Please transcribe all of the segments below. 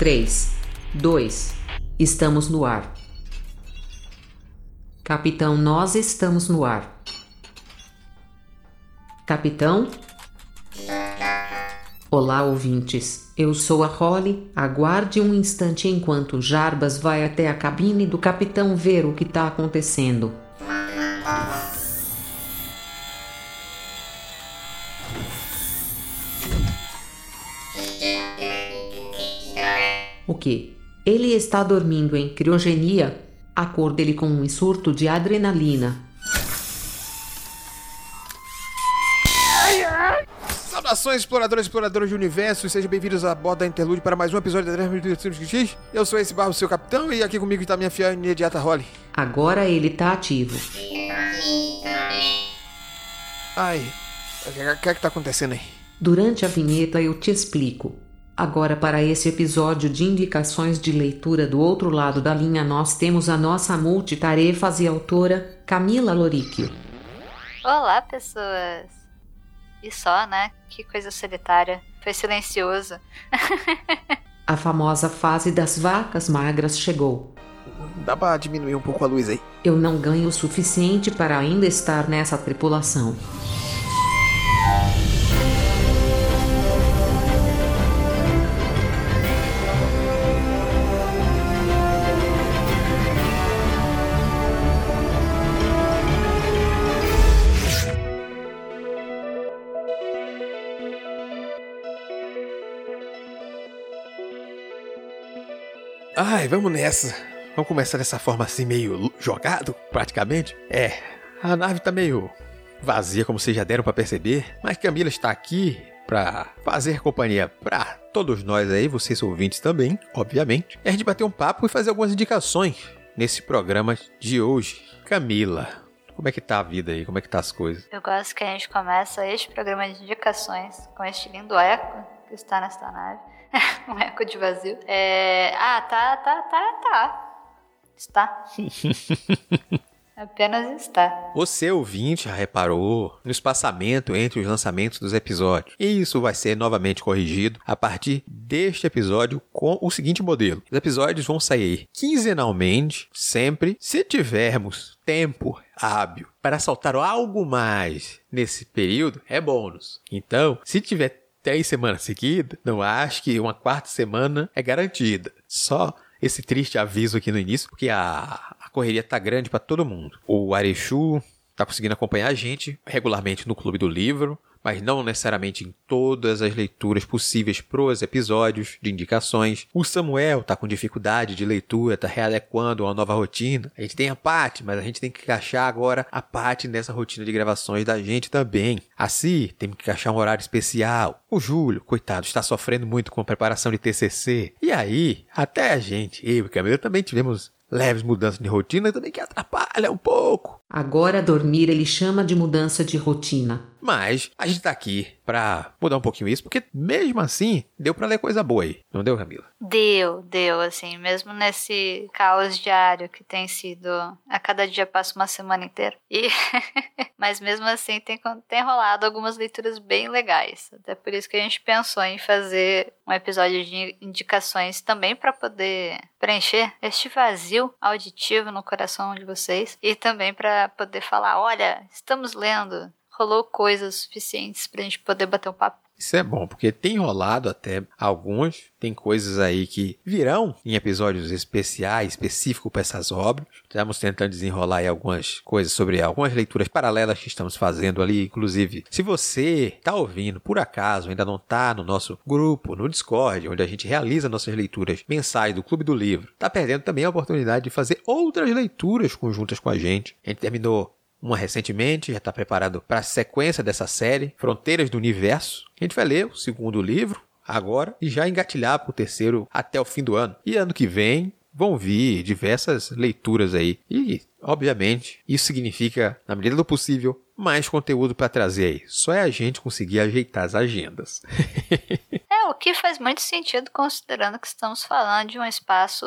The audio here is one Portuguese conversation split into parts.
3, 2, estamos no ar. Capitão, nós estamos no ar. Capitão? Olá, ouvintes. Eu sou a Holly. Aguarde um instante enquanto Jarbas vai até a cabine do capitão ver o que está acontecendo. Que? Ele está dormindo em criogenia? Acorde-ele com um surto de adrenalina. Saudações, exploradores e exploradoras de universo, e sejam bem-vindos a bordo da Interlude para mais um episódio da Transmissão X. Eu sou esse barro, seu capitão, e aqui comigo está minha fiel imediata Holly. Agora ele tá ativo. Ai, o que, que é que tá acontecendo aí? Durante a vinheta eu te explico. Agora, para esse episódio de indicações de leitura do outro lado da linha, nós temos a nossa multitarefas e autora Camila Loricchio. Olá, pessoas! E só, né? Que coisa solitária. Foi silencioso. A famosa fase das vacas magras chegou. Dá pra diminuir um pouco a luz aí? Eu não ganho o suficiente para ainda estar nessa tripulação. Ai, vamos nessa. Vamos começar dessa forma assim, meio jogado, praticamente. É, a nave tá meio vazia, como vocês já deram para perceber, mas Camila está aqui para fazer companhia para todos nós aí, vocês ouvintes também, obviamente. E a gente bater um papo e fazer algumas indicações nesse programa de hoje. Camila, como é que tá a vida aí? Como é que tá as coisas? Eu gosto que a gente começa este programa de indicações com este lindo eco que está nesta nave. um eco de vazio. É... Ah, tá, tá, tá, tá. Está. Apenas está. Você ouvinte já reparou no espaçamento entre os lançamentos dos episódios. E isso vai ser novamente corrigido a partir deste episódio com o seguinte modelo. Os episódios vão sair quinzenalmente, sempre, se tivermos tempo hábil para soltar algo mais nesse período, é bônus. Então, se tiver três semanas seguidas, não acho que uma quarta semana é garantida. Só esse triste aviso aqui no início, porque a, a correria tá grande para todo mundo. O Arechu tá conseguindo acompanhar a gente regularmente no Clube do Livro, mas não necessariamente em todas as leituras possíveis pros episódios de indicações. O Samuel tá com dificuldade de leitura, tá readequando uma nova rotina. A gente tem a Paty, mas a gente tem que encaixar agora a Paty nessa rotina de gravações da gente também. Assim, tem que encaixar um horário especial. O Júlio, coitado, está sofrendo muito com a preparação de TCC. E aí, até a gente, eu e Camila também tivemos leves mudanças de rotina também que atrapalha um pouco. Agora dormir ele chama de mudança de rotina. Mas a gente tá aqui pra mudar um pouquinho isso, porque mesmo assim deu pra ler coisa boa aí. Não deu, Camila? Deu, deu, assim, mesmo nesse caos diário que tem sido. A cada dia passa uma semana inteira. E... Mas mesmo assim tem, tem rolado algumas leituras bem legais. Até por isso que a gente pensou em fazer um episódio de indicações também para poder preencher este vazio auditivo no coração de vocês e também para poder falar, olha, estamos lendo, rolou coisas suficientes pra gente poder bater um papo. Isso é bom, porque tem rolado até alguns, tem coisas aí que virão em episódios especiais, específicos para essas obras. Estamos tentando desenrolar aí algumas coisas sobre algumas leituras paralelas que estamos fazendo ali. Inclusive, se você está ouvindo, por acaso, ainda não está no nosso grupo, no Discord, onde a gente realiza nossas leituras mensais do Clube do Livro, está perdendo também a oportunidade de fazer outras leituras conjuntas com a gente. A gente terminou uma recentemente, já está preparado para a sequência dessa série, Fronteiras do Universo. A gente vai ler o segundo livro agora e já engatilhar para o terceiro até o fim do ano. E ano que vem vão vir diversas leituras aí. E, obviamente, isso significa, na medida do possível, mais conteúdo para trazer aí. Só é a gente conseguir ajeitar as agendas. é O que faz muito sentido considerando que estamos falando de um espaço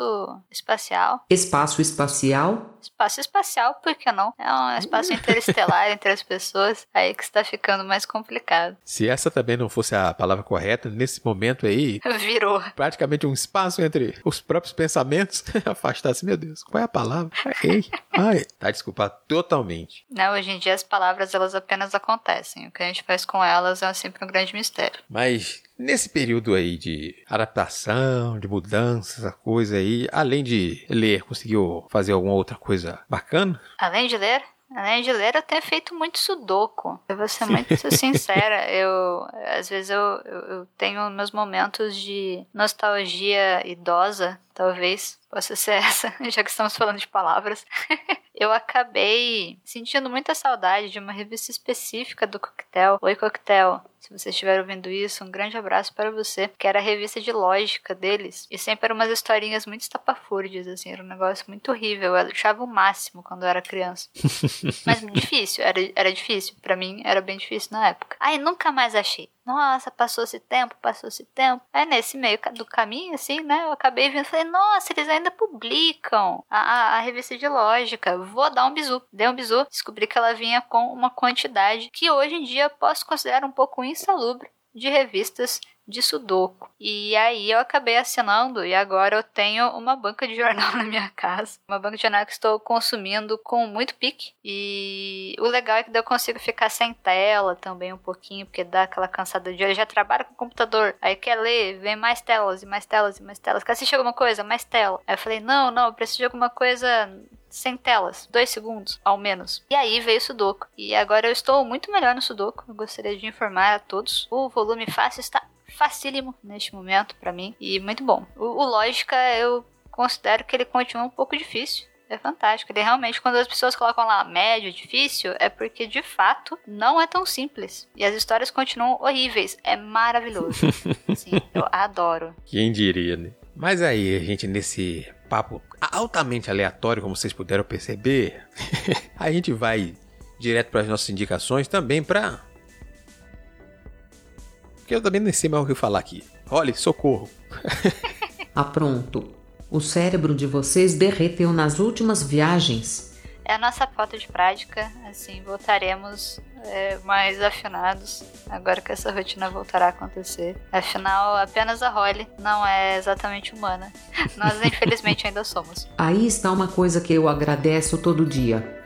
espacial. Espaço espacial? Espaço espacial, por que não? É um espaço interestelar entre as pessoas, aí que está ficando mais complicado. Se essa também não fosse a palavra correta, nesse momento aí, Virou. praticamente um espaço entre os próprios pensamentos, afastasse, meu Deus, qual é a palavra? Ei, ai, tá desculpado totalmente. Não, hoje em dia as palavras elas apenas acontecem. O que a gente faz com elas é sempre um grande mistério. Mas nesse período aí de adaptação, de mudança, essa coisa aí, além de ler, conseguiu fazer alguma outra coisa bacana? Além de ler, além de ler, eu tenho feito muito sudoku. Eu vou ser muito sincera. Eu, às vezes eu, eu, eu tenho meus momentos de nostalgia idosa, talvez possa ser essa, já que estamos falando de palavras. eu acabei sentindo muita saudade de uma revista específica do Coquetel. Oi, Coquetel. Se você estiver ouvindo isso, um grande abraço para você, que era a revista de lógica deles. E sempre eram umas historinhas muito estapafúrdias, assim, era um negócio muito horrível. Eu achava o máximo quando eu era criança. Mas difícil, era, era difícil. para mim, era bem difícil na época. Aí nunca mais achei. Nossa, passou-se tempo, passou-se tempo. Aí nesse meio do caminho, assim, né, eu acabei vendo e falei, nossa, eles ainda publicam a, a, a, revista de lógica. Vou dar um bizu. Dei um bizu, descobri que ela vinha com uma quantidade que hoje em dia posso considerar um pouco insalubre de revistas de Sudoku. E aí eu acabei assinando e agora eu tenho uma banca de jornal na minha casa. Uma banca de jornal que estou consumindo com muito pique. E o legal é que eu consigo ficar sem tela também um pouquinho, porque dá aquela cansada de olho. Já trabalho com computador, aí quer ler, vem mais telas e mais telas e mais telas. Quer assistir alguma coisa? Mais tela. Aí eu falei, não, não, eu preciso de alguma coisa sem telas, dois segundos ao menos. E aí veio o Sudoku. E agora eu estou muito melhor no Sudoku. Eu gostaria de informar a todos. O volume fácil está facílimo neste momento para mim e muito bom. O, o Lógica eu considero que ele continua um pouco difícil. É fantástico. Ele realmente, quando as pessoas colocam lá médio, difícil, é porque de fato não é tão simples. E as histórias continuam horríveis. É maravilhoso. Sim, eu adoro. Quem diria, né? Mas aí, gente, nesse papo altamente aleatório, como vocês puderam perceber, a gente vai direto para as nossas indicações também para porque eu também nem sei mais o que falar aqui. Olhe, socorro. ah, pronto. O cérebro de vocês derreteu nas últimas viagens. É a nossa falta de prática, assim, voltaremos é, mais afinados agora que essa rotina voltará a acontecer. Afinal, apenas a Holly não é exatamente humana. Nós, infelizmente, ainda somos. Aí está uma coisa que eu agradeço todo dia.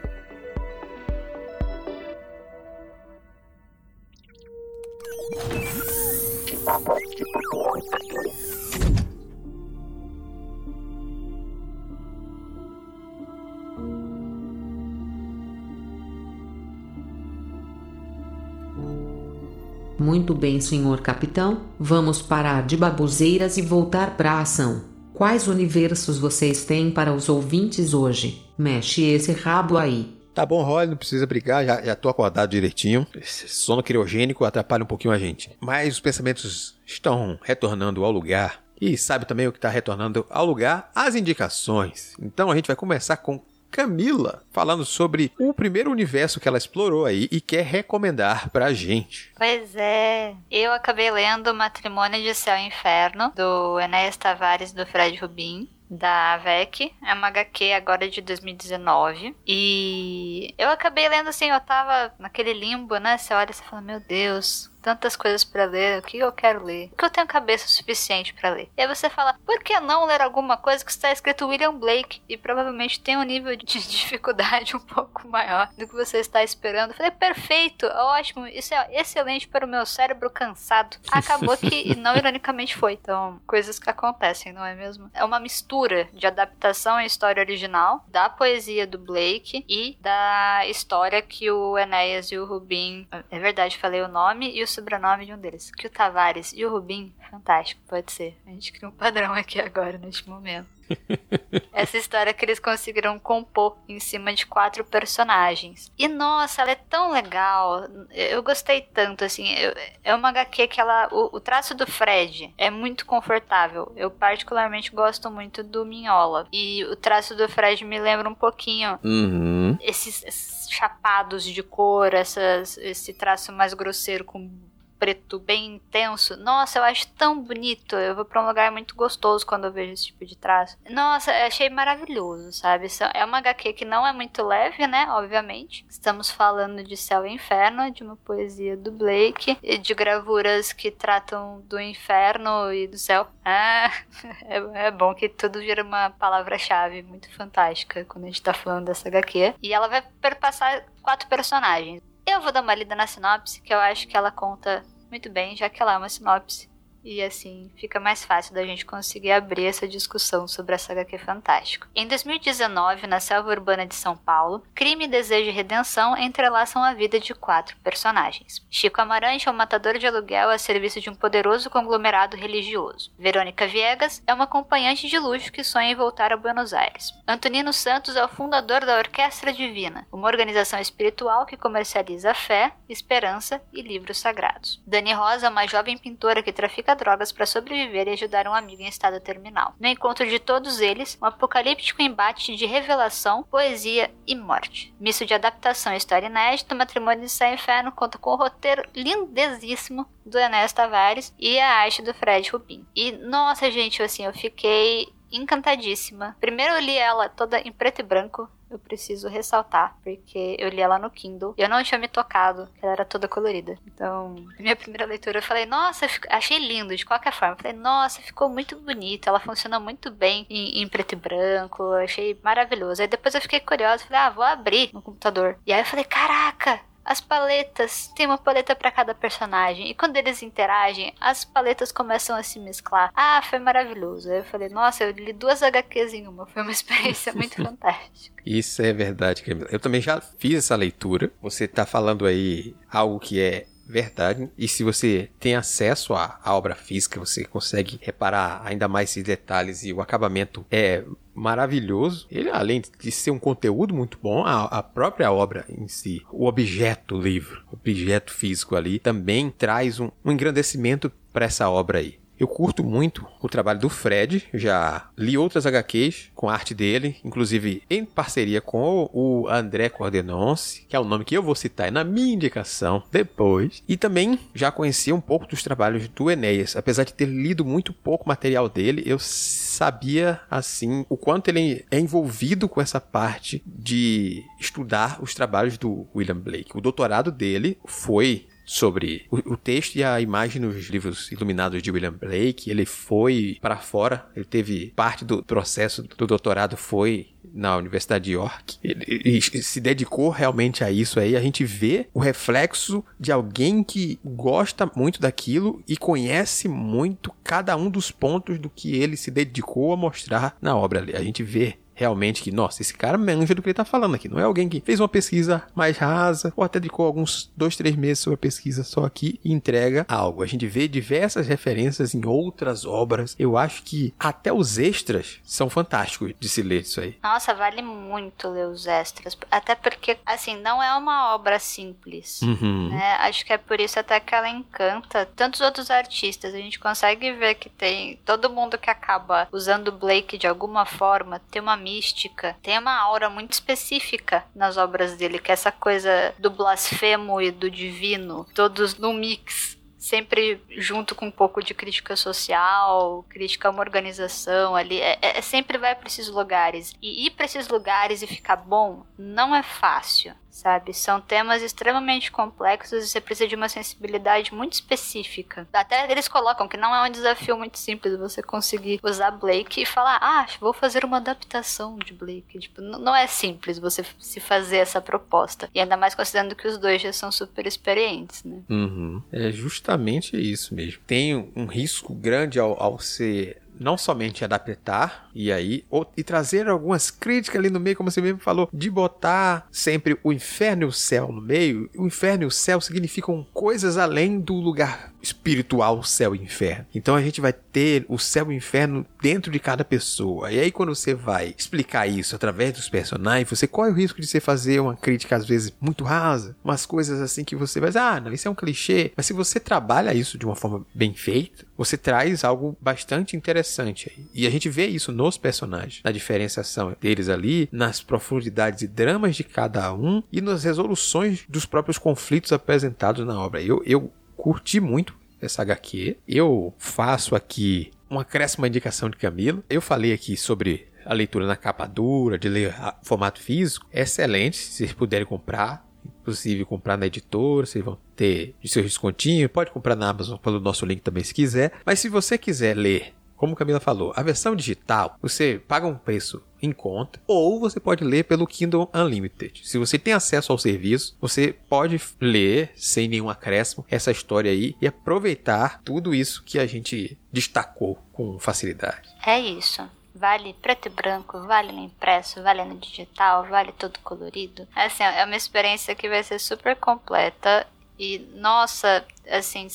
Muito bem, senhor capitão. Vamos parar de baboseiras e voltar para ação. Quais universos vocês têm para os ouvintes hoje? Mexe esse rabo aí. Tá bom, Rolly, não precisa brigar, já, já tô acordado direitinho. Esse sono criogênico atrapalha um pouquinho a gente. Mas os pensamentos estão retornando ao lugar. E sabe também o que está retornando ao lugar? As indicações. Então a gente vai começar com Camila, falando sobre o primeiro universo que ela explorou aí e quer recomendar pra gente. Pois é, eu acabei lendo Matrimônio de Céu e Inferno, do Enéas Tavares do Fred Rubin da AVEC. É uma HQ agora de 2019. E eu acabei lendo assim, eu tava naquele limbo, né? Você olha e você fala, meu Deus, tantas coisas para ler, o que eu quero ler? O que eu tenho cabeça suficiente para ler? E aí você fala, por que não ler alguma coisa que está escrito William Blake e provavelmente tem um nível de dificuldade um pouco maior do que você está esperando? Eu falei, perfeito, ótimo, isso é excelente para o meu cérebro cansado. Acabou que não ironicamente foi. Então, coisas que acontecem, não é mesmo? É uma mistura de adaptação à história original, da poesia do Blake e da história que o Enéas e o Rubin, é verdade, falei o nome e o sobrenome de um deles. Que o Tavares e o Rubim, fantástico, pode ser. A gente cria um padrão aqui agora, neste momento. Essa história que eles conseguiram compor em cima de quatro personagens. E nossa, ela é tão legal. Eu gostei tanto, assim. Eu, é uma HQ que ela. O, o, traço do Fred é muito confortável. Eu particularmente gosto muito do Minhola. E o traço do Fred me lembra um pouquinho uhum. esses, esses chapados de cor, essas, esse traço mais grosseiro com preto bem intenso. Nossa, eu acho tão bonito. Eu vou pra um lugar muito gostoso quando eu vejo esse tipo de traço. Nossa, eu achei maravilhoso, sabe? É uma HQ que não é muito leve, né? Obviamente. Estamos falando de Céu e Inferno, de uma poesia do Blake, e de gravuras que tratam do inferno e do céu. Ah, é, é bom que tudo vira uma palavra-chave muito fantástica quando a gente tá falando dessa HQ. E ela vai perpassar quatro personagens. Eu vou dar uma lida na sinopse, que eu acho que ela conta muito bem, já que ela é uma sinopse e assim fica mais fácil da gente conseguir abrir essa discussão sobre essa HQ fantástico. Em 2019, na selva urbana de São Paulo, crime, desejo e redenção entrelaçam a vida de quatro personagens. Chico Amarante é um matador de aluguel a serviço de um poderoso conglomerado religioso. Verônica Viegas é uma acompanhante de luxo que sonha em voltar a Buenos Aires. Antonino Santos é o fundador da Orquestra Divina, uma organização espiritual que comercializa fé, esperança e livros sagrados. Dani Rosa é uma jovem pintora que trafica drogas para sobreviver e ajudar um amigo em estado terminal. No encontro de todos eles, um apocalíptico embate de revelação, poesia e morte. Misto de adaptação e história inédita, Matrimônio de Céu e Inferno conta com o roteiro lindezíssimo do Enéas Tavares e a arte do Fred Rubin. E, nossa, gente, assim, eu fiquei encantadíssima. Primeiro eu li ela toda em preto e branco, eu preciso ressaltar, porque eu li ela no Kindle e eu não tinha me tocado ela era toda colorida. Então, minha primeira leitura eu falei, nossa, achei lindo de qualquer forma. Eu falei, nossa, ficou muito bonita, ela funciona muito bem em, em preto e branco, achei maravilhoso. Aí depois eu fiquei curiosa, falei, ah, vou abrir no computador. E aí eu falei, caraca, as paletas, tem uma paleta para cada personagem. E quando eles interagem, as paletas começam a se mesclar. Ah, foi maravilhoso. Aí eu falei, nossa, eu li duas HQs em uma. Foi uma experiência muito fantástica. Isso é verdade, Camila. Eu também já fiz essa leitura. Você tá falando aí algo que é verdade. E se você tem acesso à, à, obra física, você consegue reparar ainda mais esses detalhes e o acabamento é maravilhoso. Ele, além de ser um conteúdo muito bom, a, a própria obra em si, o objeto livro, o objeto físico ali, também traz um, um engrandecimento para essa obra aí. Eu curto muito o trabalho do Fred, já li outras HQs com arte dele, inclusive em parceria com o André Cordenonce, que é o nome que eu vou citar na minha indicação depois. E também já conhecia um pouco dos trabalhos do Enéas, apesar de ter lido muito pouco material dele, eu sabia assim o quanto ele é envolvido com essa parte de estudar os trabalhos do William Blake. O doutorado dele foi sobre o, o, texto e a imagem nos livros iluminados de William Blake. Ele foi para fora, ele teve parte do processo do doutorado foi na Universidade de York. Ele, ele, se dedicou realmente a isso aí. A gente vê o reflexo de alguém que gosta muito daquilo e conhece muito cada um dos pontos do que ele se dedicou a mostrar na obra. A gente vê realmente que, nossa, esse cara manja do que ele tá falando aqui. Não é alguém que fez uma pesquisa mais rasa ou até dedicou alguns dois, três meses sobre a pesquisa só aqui e entrega algo. A gente vê diversas referências em outras obras. Eu acho que até os extras são fantásticos de se ler isso aí. Nossa, vale muito ler os extras. Até porque, assim, não é uma obra simples. Uhum. Né? Acho que é por isso até que ela encanta tantos outros artistas. A gente consegue ver que tem todo mundo que acaba usando Blake de alguma forma tem uma mística, tem uma aura muito específica nas obras dele, que é essa coisa do blasfemo e do divino, todos no mix sempre junto com um pouco de crítica social, crítica a uma organização ali. É, é, sempre vai para esses lugares. E ir para esses lugares e ficar bom não é fácil sabe? São temas extremamente complexos e você precisa de uma sensibilidade muito específica. Até eles colocam que não é um desafio muito simples você conseguir usar Blake e falar, ah, vou fazer uma adaptação de Blake. Tipo, não é simples você se fazer essa proposta. E ainda mais considerando que os dois já são super experientes, né? Uhum. É justamente isso mesmo. Tem um risco grande ao, ao ser não somente adaptar e aí ou, e trazer algumas críticas ali no meio, como você mesmo falou, de botar sempre o inferno e o céu no meio. O inferno e o céu significam coisas além do lugar espiritual céu e inferno. Então a gente vai ter o céu e o inferno dentro de cada pessoa. E aí quando você vai explicar isso através dos personagens, você corre o risco de você fazer uma crítica às vezes muito rasa, umas coisas assim que você vai dizer, ah, não, isso é um clichê. Mas se você trabalha isso de uma forma bem feita, você traz algo bastante interessante aí. E a gente vê isso nos personagens, na diferenciação deles ali, nas profundidades e dramas de cada um e nas resoluções dos próprios conflitos apresentados na obra. Eu, eu curti muito essa HQ. Eu faço aqui uma acréscimo indicação de Camila. Eu falei aqui sobre a leitura na capa dura, de ler formato físico. Excelente, se vocês puderem comprar. Inclusive comprar na editora, vocês vão ter de seu descontinho. Pode comprar na Amazon pelo nosso link também se quiser. Mas se você quiser ler como Camila falou, a versão digital você paga um preço em conta ou você pode ler pelo Kindle Unlimited. Se você tem acesso ao serviço, você pode ler sem nenhum acréscimo essa história aí e aproveitar tudo isso que a gente destacou com facilidade. É isso. Vale preto e branco, vale no impresso, vale no digital, vale todo colorido. Assim, é uma experiência que vai ser super completa e, nossa, assim,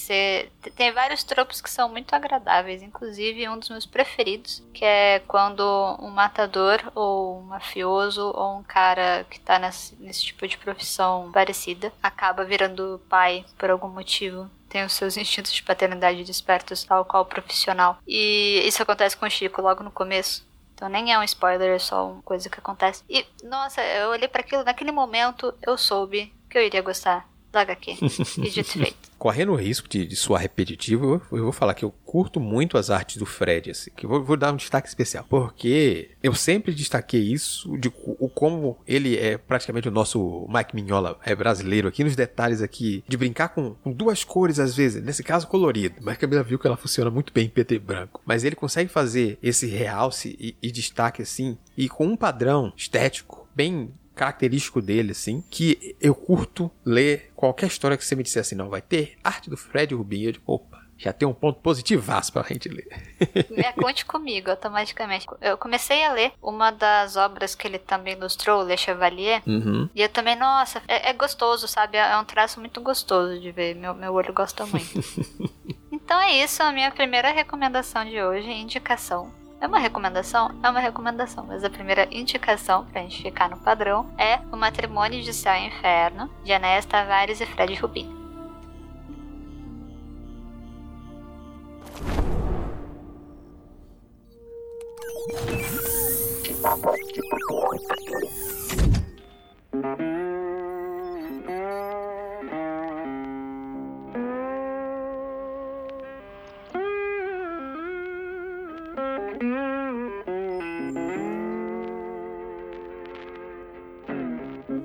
tem vários tropos que são muito agradáveis, inclusive um dos meus preferidos, que é quando um matador ou um mafioso ou um cara que tá nesse, nesse tipo de profissão parecida acaba virando pai por algum motivo tem os seus instintos de paternidade despertos, tal qual profissional. E isso acontece com o Chico logo no começo. Então nem é um spoiler, é só uma coisa que acontece. E, nossa, eu olhei para aquilo, naquele momento eu soube que eu iria gostar da HQ. E dito feito. Correndo o risco de, de soar repetitivo, eu, eu, vou falar que eu curto muito as artes do Fred, assim, que eu vou, vou dar um destaque especial. Porque eu sempre destaquei isso, de o como ele é praticamente o nosso Mike Mignola é brasileiro aqui, nos detalhes aqui, de brincar com, com duas cores às vezes, nesse caso colorido. Mas Camila viu que ela funciona muito bem em PT branco. Mas ele consegue fazer esse realce e, e destaque assim, e com um padrão estético bem característico dele, assim, que eu curto ler qualquer história que você me disser assim, não, vai ter arte do Fred Rubin, eu digo, opa, já tem um ponto positivaço pra gente ler. É, conte comigo, automaticamente. Eu comecei a ler uma das obras que ele também ilustrou, Le Chevalier, uhum. e eu também, nossa, é, é, gostoso, sabe? É um traço muito gostoso de ver, meu, meu olho gosta muito. então é isso, a minha primeira recomendação de hoje, indicação é uma recomendação? É uma recomendação, mas a primeira indicação pra gente ficar no padrão é O Matrimônio de Céu e Inferno, de Enéas Tavares e Fred Rubin.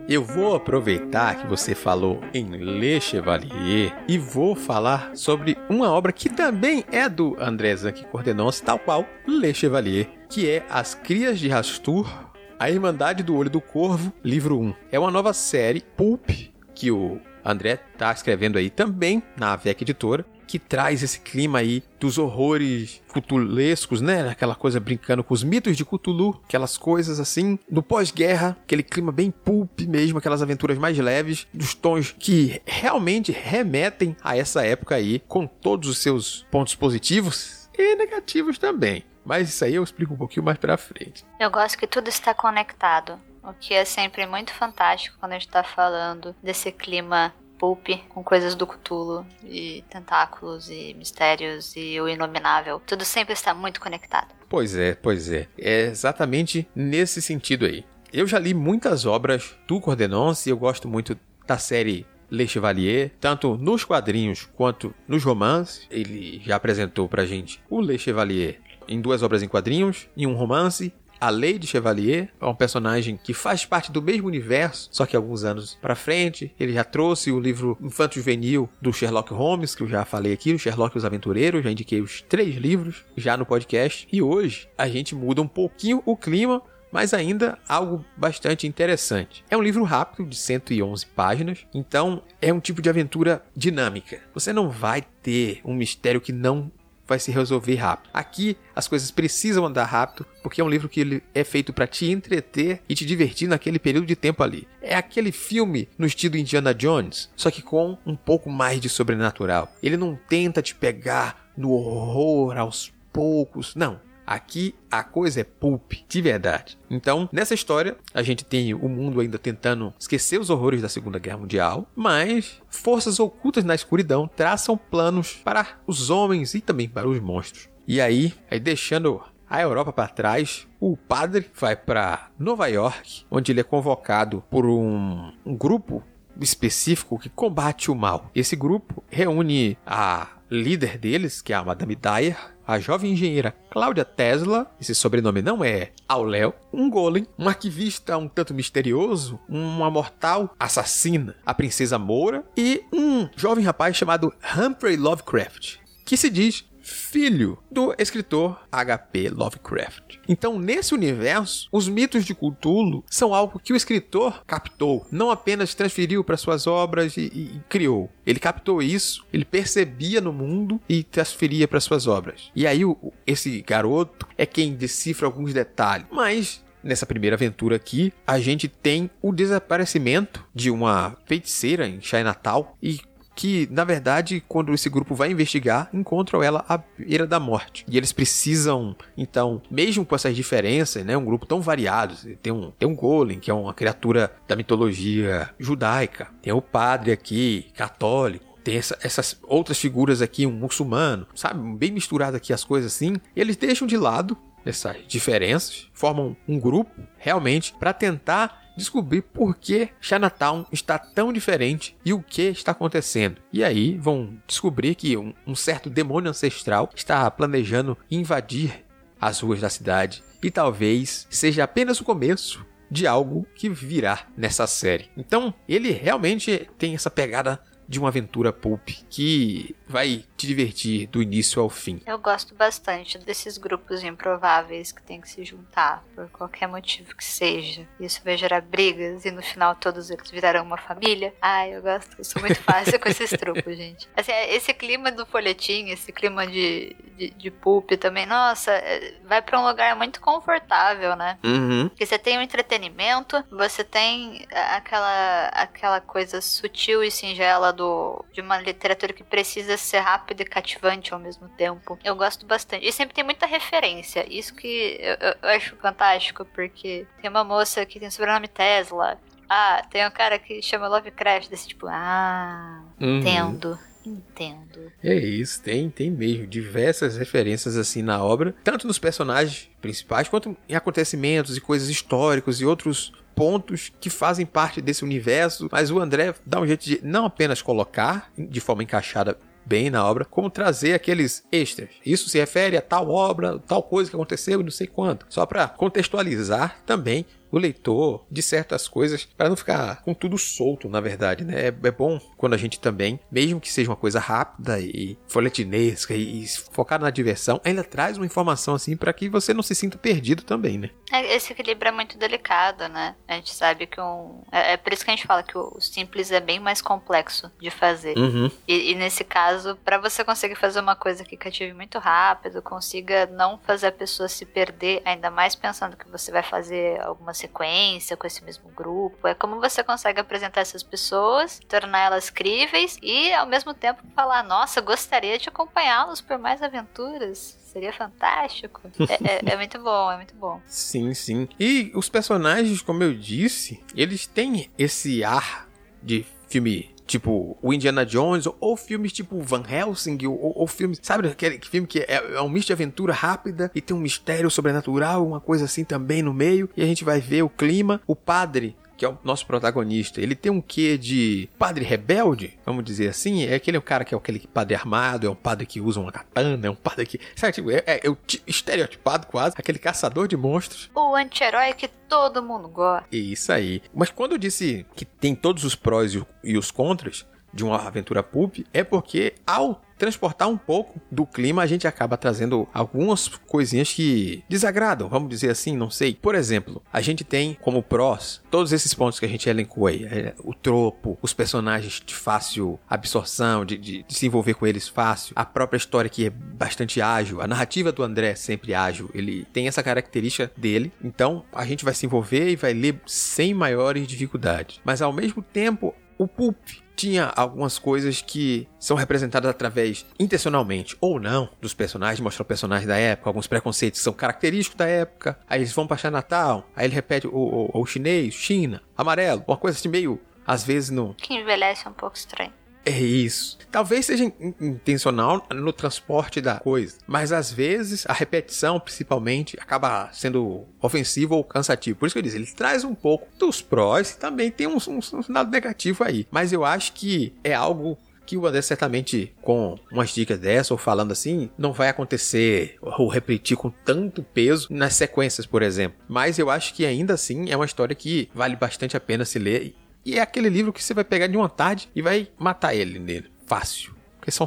Eu vou aproveitar que você falou em Le Chevalier e vou falar sobre uma obra que também é do André Zanck Cordenons, tal qual Le Chevalier, que é As Crias de Rastur, A Irmandade do Olho do Corvo, livro 1. É uma nova série, Pulp, que o André está escrevendo aí também na AVEC Editora, que traz esse clima aí dos horrores cutulescos, né? Aquela coisa brincando com os mitos de Cthulhu, aquelas coisas assim, do pós-guerra, aquele clima bem pulp mesmo, aquelas aventuras mais leves, dos tons que realmente remetem a essa época aí, com todos os seus pontos positivos e negativos também. Mas isso aí eu explico um pouquinho mais pra frente. Eu gosto que tudo está conectado. O que é sempre muito fantástico quando a gente está falando desse clima pulp com coisas do Cthulhu e tentáculos e mistérios e o inominável. Tudo sempre está muito conectado. Pois é, pois é. É exatamente nesse sentido aí. Eu já li muitas obras do Cordenonce e eu gosto muito da série Le Chevalier, tanto nos quadrinhos quanto nos romances. Ele já apresentou pra gente o Le Chevalier em duas obras em quadrinhos, em um romance a Lady Chevalier é um personagem que faz parte do mesmo universo, só que alguns anos para frente ele já trouxe o livro Infanto Juvenil do Sherlock Holmes, que eu já falei aqui, o Sherlock e os Aventureiros, já indiquei os três livros já no podcast. E hoje a gente muda um pouquinho o clima mas ainda algo bastante interessante. É um livro rápido, de 111 páginas, então é um tipo de aventura dinâmica. Você não vai ter um mistério que não vai se resolver rápido. Aqui as coisas precisam andar rápido, porque é um livro que ele é feito para te entreter e te divertir naquele período de tempo ali. É aquele filme no estilo Indiana Jones, só que com um pouco mais de sobrenatural. Ele não tenta te pegar no horror aos poucos, não. Aqui a coisa é pulp, de verdade. Então, nessa história, a gente tem o mundo ainda tentando esquecer os horrores da Segunda Guerra Mundial, mas forças ocultas na escuridão traçam planos para os homens e também para os monstros. E aí, aí deixando a Europa para trás, o padre vai para Nova York, onde ele é convocado por um, um grupo específico que combate o mal. Esse grupo reúne a líder deles, que é a Madame Dyer, a jovem engenheira Cláudia Tesla, esse sobrenome não é Auléu, um golem, um arquivista um tanto misterioso, uma mortal assassina, a princesa Moura e um jovem rapaz chamado Humphrey Lovecraft, que se diz filho do escritor H.P. Lovecraft. Então, nesse universo, os mitos de Cthulhu são algo que o escritor captou, não apenas transferiu para suas obras e, e, e, criou. Ele captou isso, ele percebia no mundo e transferia para suas obras. E aí, o, esse garoto é quem decifra alguns detalhes, mas Nessa primeira aventura aqui, a gente tem o desaparecimento de uma feiticeira em Chinatown e que, na verdade, quando esse grupo vai investigar, encontram ela à beira da morte. E eles precisam, então, mesmo com essas diferenças, né, um grupo tão variado, tem um, tem um golem, que é uma criatura da mitologia judaica, tem o padre aqui, católico, tem essa, essas outras figuras aqui, um muçulmano, sabe? Bem misturado aqui as coisas assim. Eles deixam de lado essas diferenças, formam um grupo realmente para tentar descobrir por que Chinatown está tão diferente e o que está acontecendo. E aí vão descobrir que um, um certo demônio ancestral está planejando invadir as ruas da cidade e talvez seja apenas o começo de algo que virá nessa série. Então, ele realmente tem essa pegada de uma aventura pulp que vai te divertir do início ao fim. Eu gosto bastante desses grupos improváveis que tem que se juntar por qualquer motivo que seja. Isso vai gerar brigas e no final todos eles virarão uma família. Ai, eu gosto, eu sou muito fácil com esses truques, gente. Assim, esse clima do folhetim, esse clima de, de, de pulp também, nossa, é, vai para um lugar muito confortável, né? Uhum. Porque você tem o um entretenimento, você tem aquela, aquela coisa sutil e singela do, de uma literatura que precisa ser rápida e cativante ao mesmo tempo. Eu gosto bastante. E sempre tem muita referência. Isso que eu, eu acho fantástico, porque tem uma moça que tem sobrenome Tesla. Ah, tem um cara que chama Lovecraft, desse tipo, ah, uhum. entendo. Entendo. É isso, tem, tem mesmo diversas referências assim na obra, tanto nos personagens principais quanto em acontecimentos e coisas históricos e outros pontos que fazem parte desse universo, mas o André dá um jeito de não apenas colocar de forma encaixada bem na obra, como trazer aqueles extras. Isso se refere a tal obra, tal coisa que aconteceu e não sei quanto. Só para contextualizar também o leitor de certas coisas para não ficar com tudo solto, na verdade, né? É, é, bom quando a gente também, mesmo que seja uma coisa rápida e folhetinesca e, e focada na diversão, ainda traz uma informação assim para que você não se sinta perdido também, né? É, esse equilíbrio é muito delicado, né? A gente sabe que um. É, é por isso que a gente fala que o simples é bem mais complexo de fazer. Uhum. E, e, nesse caso, para você conseguir fazer uma coisa que cative muito rápido, consiga não fazer a pessoa se perder, ainda mais pensando que você vai fazer algumas sequência com esse mesmo grupo. É como você consegue apresentar essas pessoas, tornar elas críveis e ao mesmo tempo falar: nossa, gostaria de acompanhá-los por mais aventuras. Seria fantástico. é, é, é, muito bom, é muito bom. Sim, sim. E os personagens, como eu disse, eles têm esse ar de filme tipo o Indiana Jones, ou, ou filmes tipo Van Helsing, ou, ou filmes, sabe aquele filme que é, é, um misto de aventura rápida e tem um mistério sobrenatural, uma coisa assim também no meio, e a gente vai ver o clima, o padre que é o nosso protagonista, ele tem um quê de padre rebelde, vamos dizer assim? É aquele cara que é aquele padre armado, é um padre que usa uma katana, é um padre que. Sabe, tipo, é, é, é estereotipado quase, aquele caçador de monstros. O anti-herói que todo mundo gosta. Isso aí. Mas quando eu disse que tem todos os prós e os contras de uma aventura pulp, é porque ao transportar um pouco do clima, a gente acaba trazendo algumas coisinhas que desagradam, vamos dizer assim, não sei. Por exemplo, a gente tem como prós todos esses pontos que a gente elencou aí: é, o tropo, os personagens de fácil absorção, de, de, de, se envolver com eles fácil, a própria história que é bastante ágil, a narrativa do André é sempre ágil, ele tem essa característica dele, então a gente vai se envolver e vai ler sem maiores dificuldades. Mas ao mesmo tempo, o pulp tinha algumas coisas que são representadas através, intencionalmente ou não, dos personagens, mostrar o personagem da época, alguns preconceitos que são característicos da época. Aí eles vão para Natal, aí ele repete o, o, o chinês, China, amarelo, uma coisa assim meio, às vezes, no. Que envelhece um pouco estranho. É isso. Talvez seja in- intencional no transporte da coisa, mas às vezes a repetição, principalmente, acaba sendo ofensiva ou cansativo. Por isso que eu disse, ele traz um pouco dos prós e também tem um, um, um lado negativo aí. Mas eu acho que é algo que o André certamente, com umas dicas dessa ou falando assim, não vai acontecer ou repetir com tanto peso nas sequências, por exemplo. Mas eu acho que ainda assim é uma história que vale bastante a pena se ler. E é aquele livro que você vai pegar de uma tarde e vai matar ele nele. Fácil. Porque são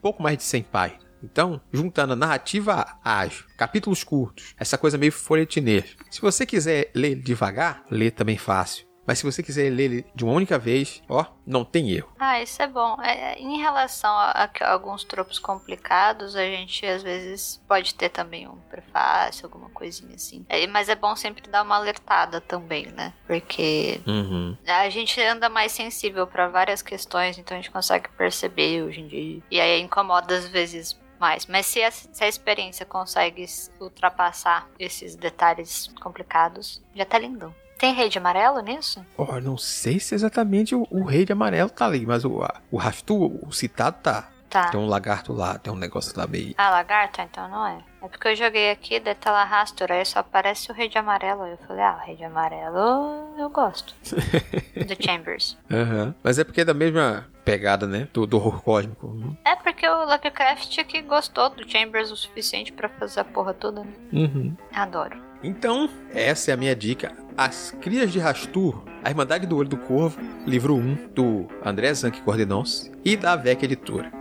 pouco mais de 100 páginas. Então, juntando a narrativa ágil, capítulos curtos, essa coisa meio folhetinês. Se você quiser ler devagar, lê também fácil. Mas se você quiser ler ele de uma única vez, ó, não tem erro. Ah, isso é bom. É, em relação a, a alguns tropos complicados, a gente às vezes pode ter também um prefácio, alguma coisinha assim. É, mas é bom sempre dar uma alertada também, né? Porque Uhum. a gente anda mais sensível para várias questões, então a gente consegue perceber hoje em dia. E aí incomoda às vezes mais. Mas se a, se a experiência consegue ultrapassar esses detalhes complicados, já tá lindão. Tem rei de amarelo nisso? Ó, não sei se exatamente o, o rei de amarelo tá ali, mas o, a- o Raftu, o citado tá. Tá. Tem um lagarto lá, tem um negócio lá meio. Ah, lagarta? Então não é. É porque eu joguei aqui, daí tá lá aí só aparece o rei de amarelo. Aí eu falei, ah, o rei de amarelo eu gosto. do Chambers. Aham. Mas é porque é da mesma pegada, né? Do, do horror cósmico. Uhum. É porque o Lovecraft que gostou do Chambers o suficiente pra fazer a porra toda, né? Uhum. Adoro. Então, essa é a minha dica. As Crias de Rastur, A Irmandade do Olho do Corvo, livro 1, do André Zanck Cordenons e da VEC Editora.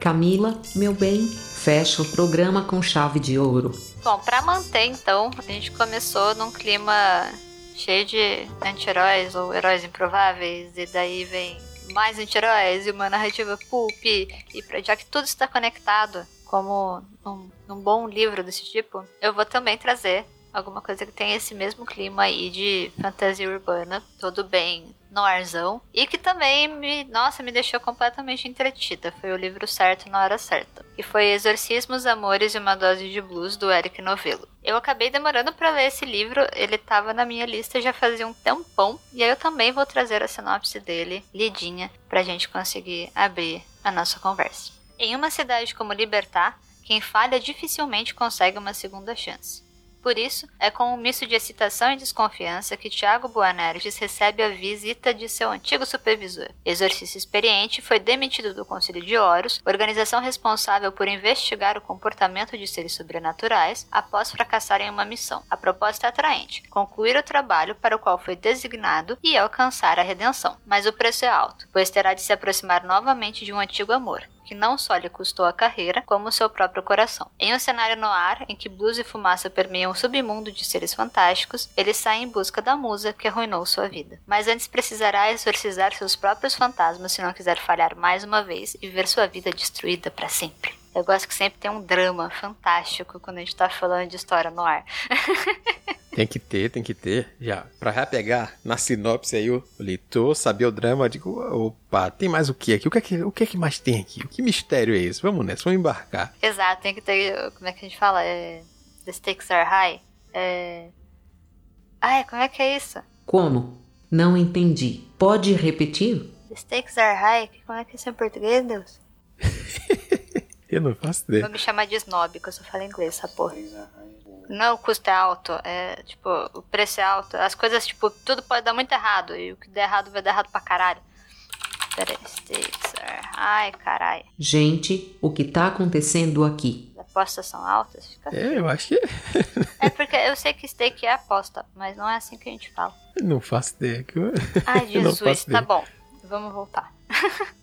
Camila, meu bem, fecha o programa com chave de ouro. Bom, pra manter então, a gente começou num clima cheio de anti-heróis ou heróis improváveis, e daí vem mais anti-heróis e uma narrativa pulp, e pra, já que tudo está conectado, como num, num bom livro desse tipo, eu vou também trazer alguma coisa que tem esse mesmo clima aí de fantasia urbana, tudo bem noirzão, e que também me, nossa, me deixou completamente entretida. Foi o livro certo na hora certa. E foi Exorcismos, Amores e uma Dose de Blues, do Eric Novello. Eu acabei demorando para ler esse livro, ele tava na minha lista já fazia um tempão, e aí eu também vou trazer a sinopse dele, lidinha, pra gente conseguir abrir a nossa conversa. Em uma cidade como Libertar, quem falha dificilmente consegue uma segunda chance. Por isso, é com um misto de excitação e desconfiança que Tiago Boanerges recebe a visita de seu antigo supervisor. Exorcista experiente, foi demitido do Conselho de Horus, organização responsável por investigar o comportamento de seres sobrenaturais, após fracassar em uma missão. A proposta é atraente: concluir o trabalho para o qual foi designado e alcançar a redenção. Mas o preço é alto, pois terá de se aproximar novamente de um antigo amor, que não só lhe custou a carreira, como seu próprio coração. Em um cenário no ar, em que blues e fumaça permeiam o submundo de seres fantásticos, ele sai em busca da musa que arruinou sua vida. Mas antes precisará exorcizar seus próprios fantasmas se não quiser falhar mais uma vez e ver sua vida destruída para sempre. Eu gosto que sempre tem um drama fantástico quando a gente tá falando de história no ar. Tem que ter, tem que ter. Já, pra já pegar na sinopse aí o leitor, saber o drama, digo, opa, tem mais o que aqui? O que é que, o que, é que mais tem aqui? Que mistério é esse? Vamos nessa, vamos embarcar. Exato, tem que ter. Como é que a gente fala? É, the stakes are high. É. Ai, como é que é isso? Como? Não entendi. Pode repetir? The stakes are high. Como é que é isso em português, Deus? Eu não faço Vou ideia. me chamar de snob, que eu só falo inglês, essa porra. Não, o custo é alto, é tipo, o preço é alto. As coisas, tipo, tudo pode dar muito errado. E o que der errado vai dar errado pra caralho. Pera aí, stakes are... Ai, caralho. Gente, o que tá acontecendo aqui? As apostas são altas? Fica... É, eu acho que. É porque eu sei que stake é aposta, mas não é assim que a gente fala. Eu não faço ideia. que eu- Ai, Jesus, tá bom. Vamos voltar.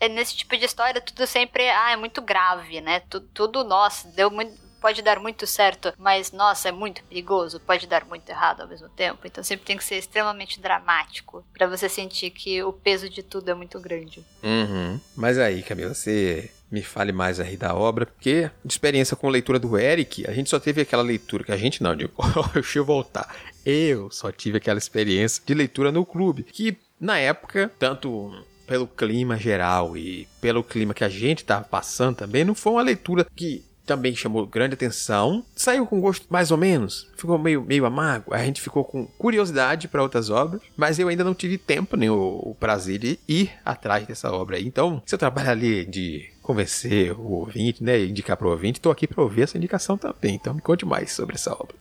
É, Nesse tipo de história, tudo sempre ah, é muito grave, né? Tu- Tudo, nossa, deu muito. Pode dar muito certo, mas nossa, é muito perigoso, pode dar muito errado ao mesmo tempo. Então sempre tem que ser extremamente dramático pra você sentir que o peso de tudo é muito grande. Uhum. Mas aí, Camila, você me fale mais aí da obra, porque de experiência com leitura do Eric, a gente só teve aquela leitura que a gente não, digo, deixa eu voltar. Eu só tive aquela experiência de leitura no clube, que na época, tanto pelo clima geral e pelo clima que a gente estava passando também, não foi uma leitura que também chamou grande atenção. Saiu com gosto mais ou menos, ficou meio, meio amargo. A gente ficou com curiosidade para outras obras, mas eu ainda não tive tempo nem o, o prazer de ir atrás dessa obra aí. Então, seu trabalho ali de convencer o ouvinte, né, indicar para o ouvinte, estou aqui para ouvir essa indicação também. Então, me conte mais sobre essa obra.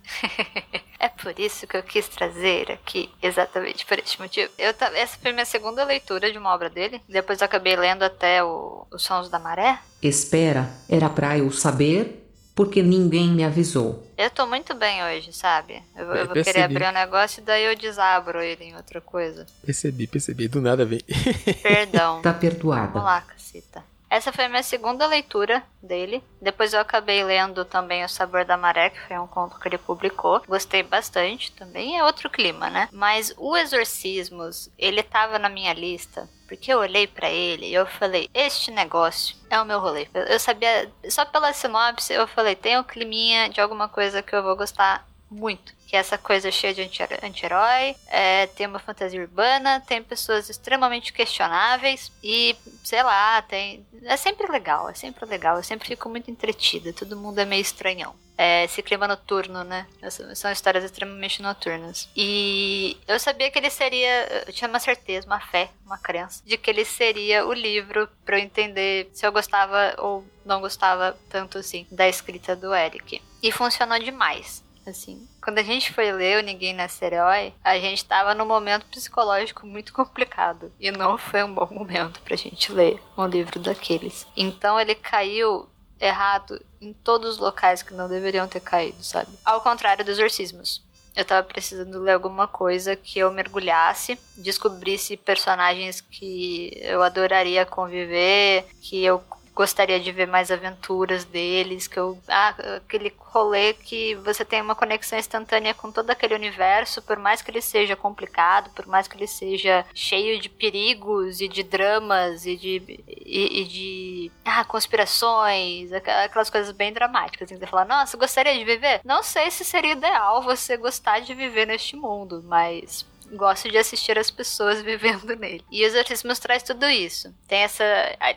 é por isso que eu quis trazer aqui, exatamente por este motivo. Eu, essa foi minha segunda leitura de uma obra dele. Depois eu acabei lendo até o, Os Sons da Maré. Espera, era pra eu saber, porque ninguém me avisou. Eu tô muito bem hoje, sabe? Eu, eu vou querer abrir um negócio e daí eu desabro ele em outra coisa. Percebi, percebi. Do nada vem. Perdão. tá perdoada. Vamos lá, caceta. Essa foi a minha segunda leitura dele. Depois eu acabei lendo também O Sabor da Maré, que foi um conto que ele publicou. Gostei bastante também. É outro clima, né? Mas o Exorcismos, ele tava na minha lista. Porque eu olhei para ele e eu falei: Este negócio é o meu rolê. Eu sabia, só pela sinopse, eu falei: tem um climinha de alguma coisa que eu vou gostar muito. Que é essa coisa cheia de anti-herói, é, tem uma fantasia urbana, tem pessoas extremamente questionáveis e, sei lá, tem. É sempre legal, é sempre legal. Eu sempre fico muito entretida, todo mundo é meio estranhão. É, esse clima noturno, né? São histórias extremamente noturnas. E eu sabia que ele seria. Eu tinha uma certeza, uma fé, uma crença, de que ele seria o livro para eu entender se eu gostava ou não gostava tanto assim da escrita do Eric. E funcionou demais. Assim, quando a gente foi ler o Ninguém Nasce Herói, a gente tava num momento psicológico muito complicado. E não foi um bom momento pra gente ler um livro daqueles. Então ele caiu errado em todos os locais que não deveriam ter caído, sabe? Ao contrário dos exorcismos. Eu tava precisando ler alguma coisa que eu mergulhasse, descobrisse personagens que eu adoraria conviver, que eu gostaria de ver mais aventuras deles, que eu ah, aquele rolê que você tem uma conexão instantânea com todo aquele universo, por mais que ele seja complicado, por mais que ele seja cheio de perigos e de dramas e de e, e de ah, conspirações, aquelas coisas bem dramáticas, assim, você fala, nossa, gostaria de viver? Não sei se seria ideal você gostar de viver neste mundo, mas gosto de assistir as pessoas vivendo nele. E os Exorcismos traz tudo isso. Tem essa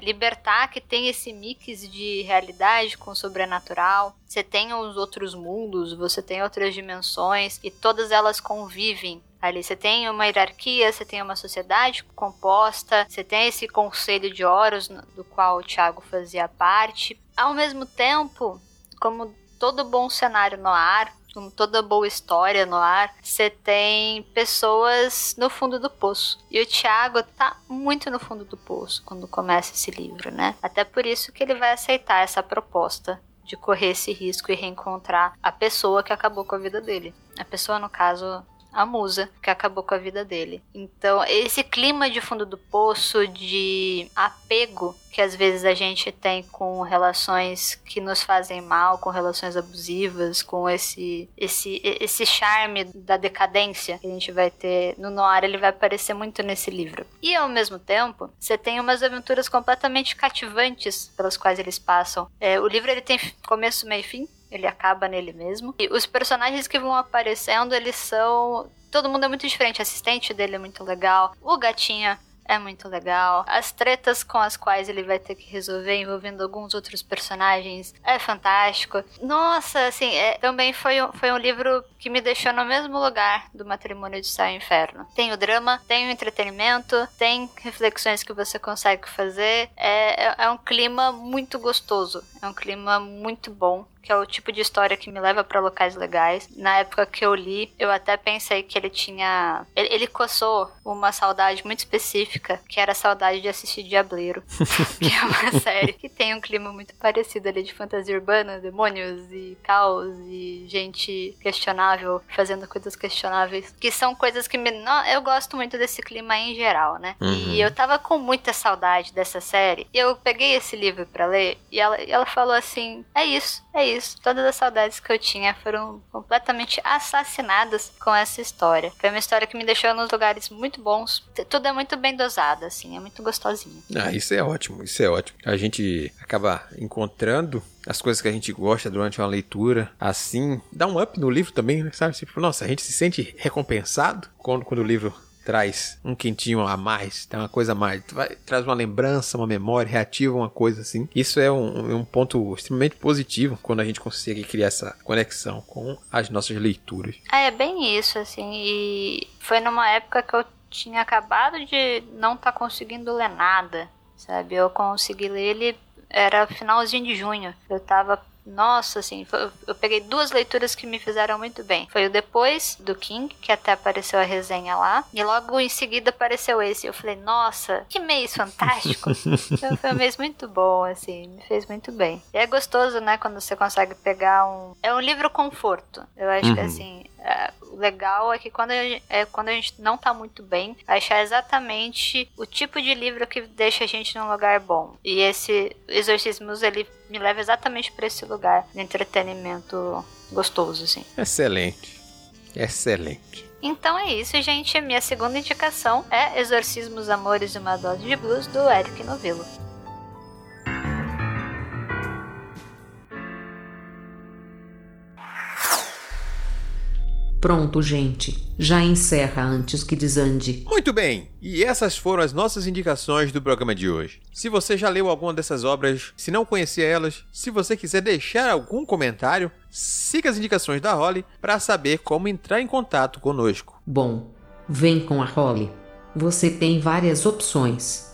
libertar que tem esse mix de realidade com sobrenatural. Você tem os outros mundos, você tem outras dimensões e todas elas convivem ali. Você tem uma hierarquia, você tem uma sociedade composta, você tem esse conselho de Horus do qual o Tiago fazia parte. Ao mesmo tempo, como todo bom cenário no ar, como toda boa história no ar, você tem pessoas no fundo do poço. E o Tiago tá muito no fundo do poço quando começa esse livro, né? Até por isso que ele vai aceitar essa proposta de correr esse risco e reencontrar a pessoa que acabou com a vida dele. A pessoa, no caso, a musa que acabou com a vida dele. Então, esse clima de fundo do poço, de apego que às vezes a gente tem com relações que nos fazem mal, com relações abusivas, com esse esse esse charme da decadência que a gente vai ter no Noir, ele vai aparecer muito nesse livro. E ao mesmo tempo, você tem umas aventuras completamente cativantes pelas quais eles passam. É, o livro ele tem começo, meio e fim ele acaba nele mesmo. E os personagens que vão aparecendo, eles são. Todo mundo é muito diferente. O assistente dele é muito legal. O gatinho é muito legal. As tretas com as quais ele vai ter que resolver envolvendo alguns outros personagens é fantástico. Nossa, assim, é, também foi um, foi um livro que me deixou no mesmo lugar do Matrimônio de Céu e Inferno. Tem o drama, tem o entretenimento, tem reflexões que você consegue fazer. É, é, é um clima muito gostoso, é um clima muito bom que é o tipo de história que me leva para locais legais. Na época que eu li, eu até pensei que ele tinha. Ele, ele coçou uma saudade muito específica, que era a saudade de assistir Diableiro, que é uma série que tem um clima muito parecido ali de fantasia urbana, demônios e caos e gente questionável fazendo coisas questionáveis, que são coisas que me. Não, eu gosto muito desse clima em geral, né? Uhum. E eu tava com muita saudade dessa série. E eu peguei esse livro para ler e ela, e ela falou assim: é isso, é isso. Todas as saudades que eu tinha foram completamente assassinadas com essa história. Foi uma história que me deixou nos lugares muito bons. Tudo é muito bem dosado, assim, é muito gostosinho. Ah, isso é ótimo, isso é ótimo. A gente acaba encontrando as coisas que a gente gosta durante uma leitura, assim, dá um up no livro também, né? sabe? Tipo, nossa, a gente se sente recompensado quando, quando o livro traz um quentinho a mais, tem uma coisa a mais, vai, traz uma lembrança, uma memória, reativa uma coisa assim. Isso é um, um ponto extremamente positivo quando a gente consegue criar essa conexão com as nossas leituras. Ah, é bem isso, assim, e foi numa época que eu tinha acabado de não estar tá conseguindo ler nada, sabe? Eu consegui ler ele era finalzinho de junho. Eu tava nossa, assim, eu peguei duas leituras que me fizeram muito bem. Foi o Depois, do King, que até apareceu a resenha lá, e logo em seguida apareceu esse. Eu falei, nossa, que mês fantástico! então, foi um mês muito bom, assim, me fez muito bem. E é gostoso, né, quando você consegue pegar um. É um livro conforto. Eu acho uhum. que, assim, é, o legal é que quando a, gente, é, quando a gente não tá muito bem, achar exatamente o tipo de livro que deixa a gente num lugar bom. E esse Exorcismos, ele me leva exatamente para esse lugar de entretenimento gostoso, assim. Excelente. Excelente. Então é isso, gente. Minha segunda indicação é Exorcismos, Amores e uma Dose de Blues, do Eric Novello. Pronto, gente. Já encerra antes que desande. Muito bem. E essas foram as nossas indicações do programa de hoje. Se você já leu alguma dessas obras, se não conhecia elas, se você quiser deixar algum comentário, siga as indicações da Holly para saber como entrar em contato conosco. Bom, vem com a Holly. Você tem várias opções.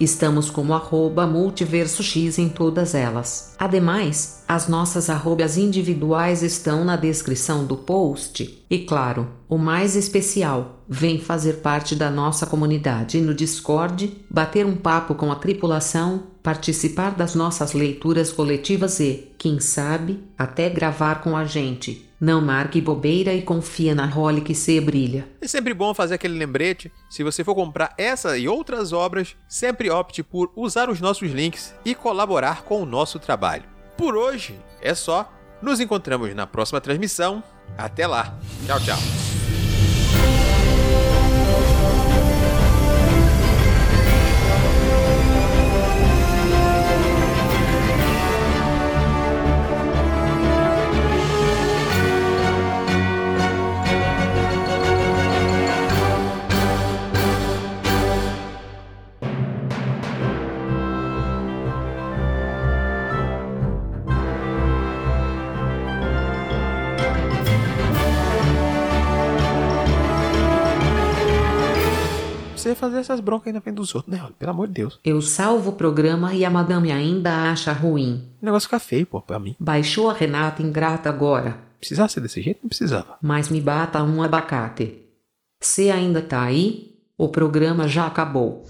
Estamos como arroba multiverso X em todas elas. Ademais, as nossas arrobas individuais estão na descrição do post. E claro, o mais especial, vem fazer parte da nossa comunidade no Discord, bater um papo com a tripulação, participar das nossas leituras coletivas e, quem sabe, até gravar com a gente. Não marque bobeira e confia na role que se brilha. É sempre bom fazer aquele lembrete. Se você for comprar essa e outras obras, sempre opte por usar os nossos links e colaborar com o nosso trabalho. Por hoje é só. Nos encontramos na próxima transmissão. Até lá. Tchau, tchau. Fazer essas broncas aí na frente dos outros, né? Pelo amor de Deus. Eu salvo o programa e a madame ainda acha ruim. O negócio fica feio, pô, pra mim. Baixou a Renata ingrata agora. Precisava ser desse jeito? Não precisava. Mas me bata um abacate. Se ainda tá aí, o programa já acabou.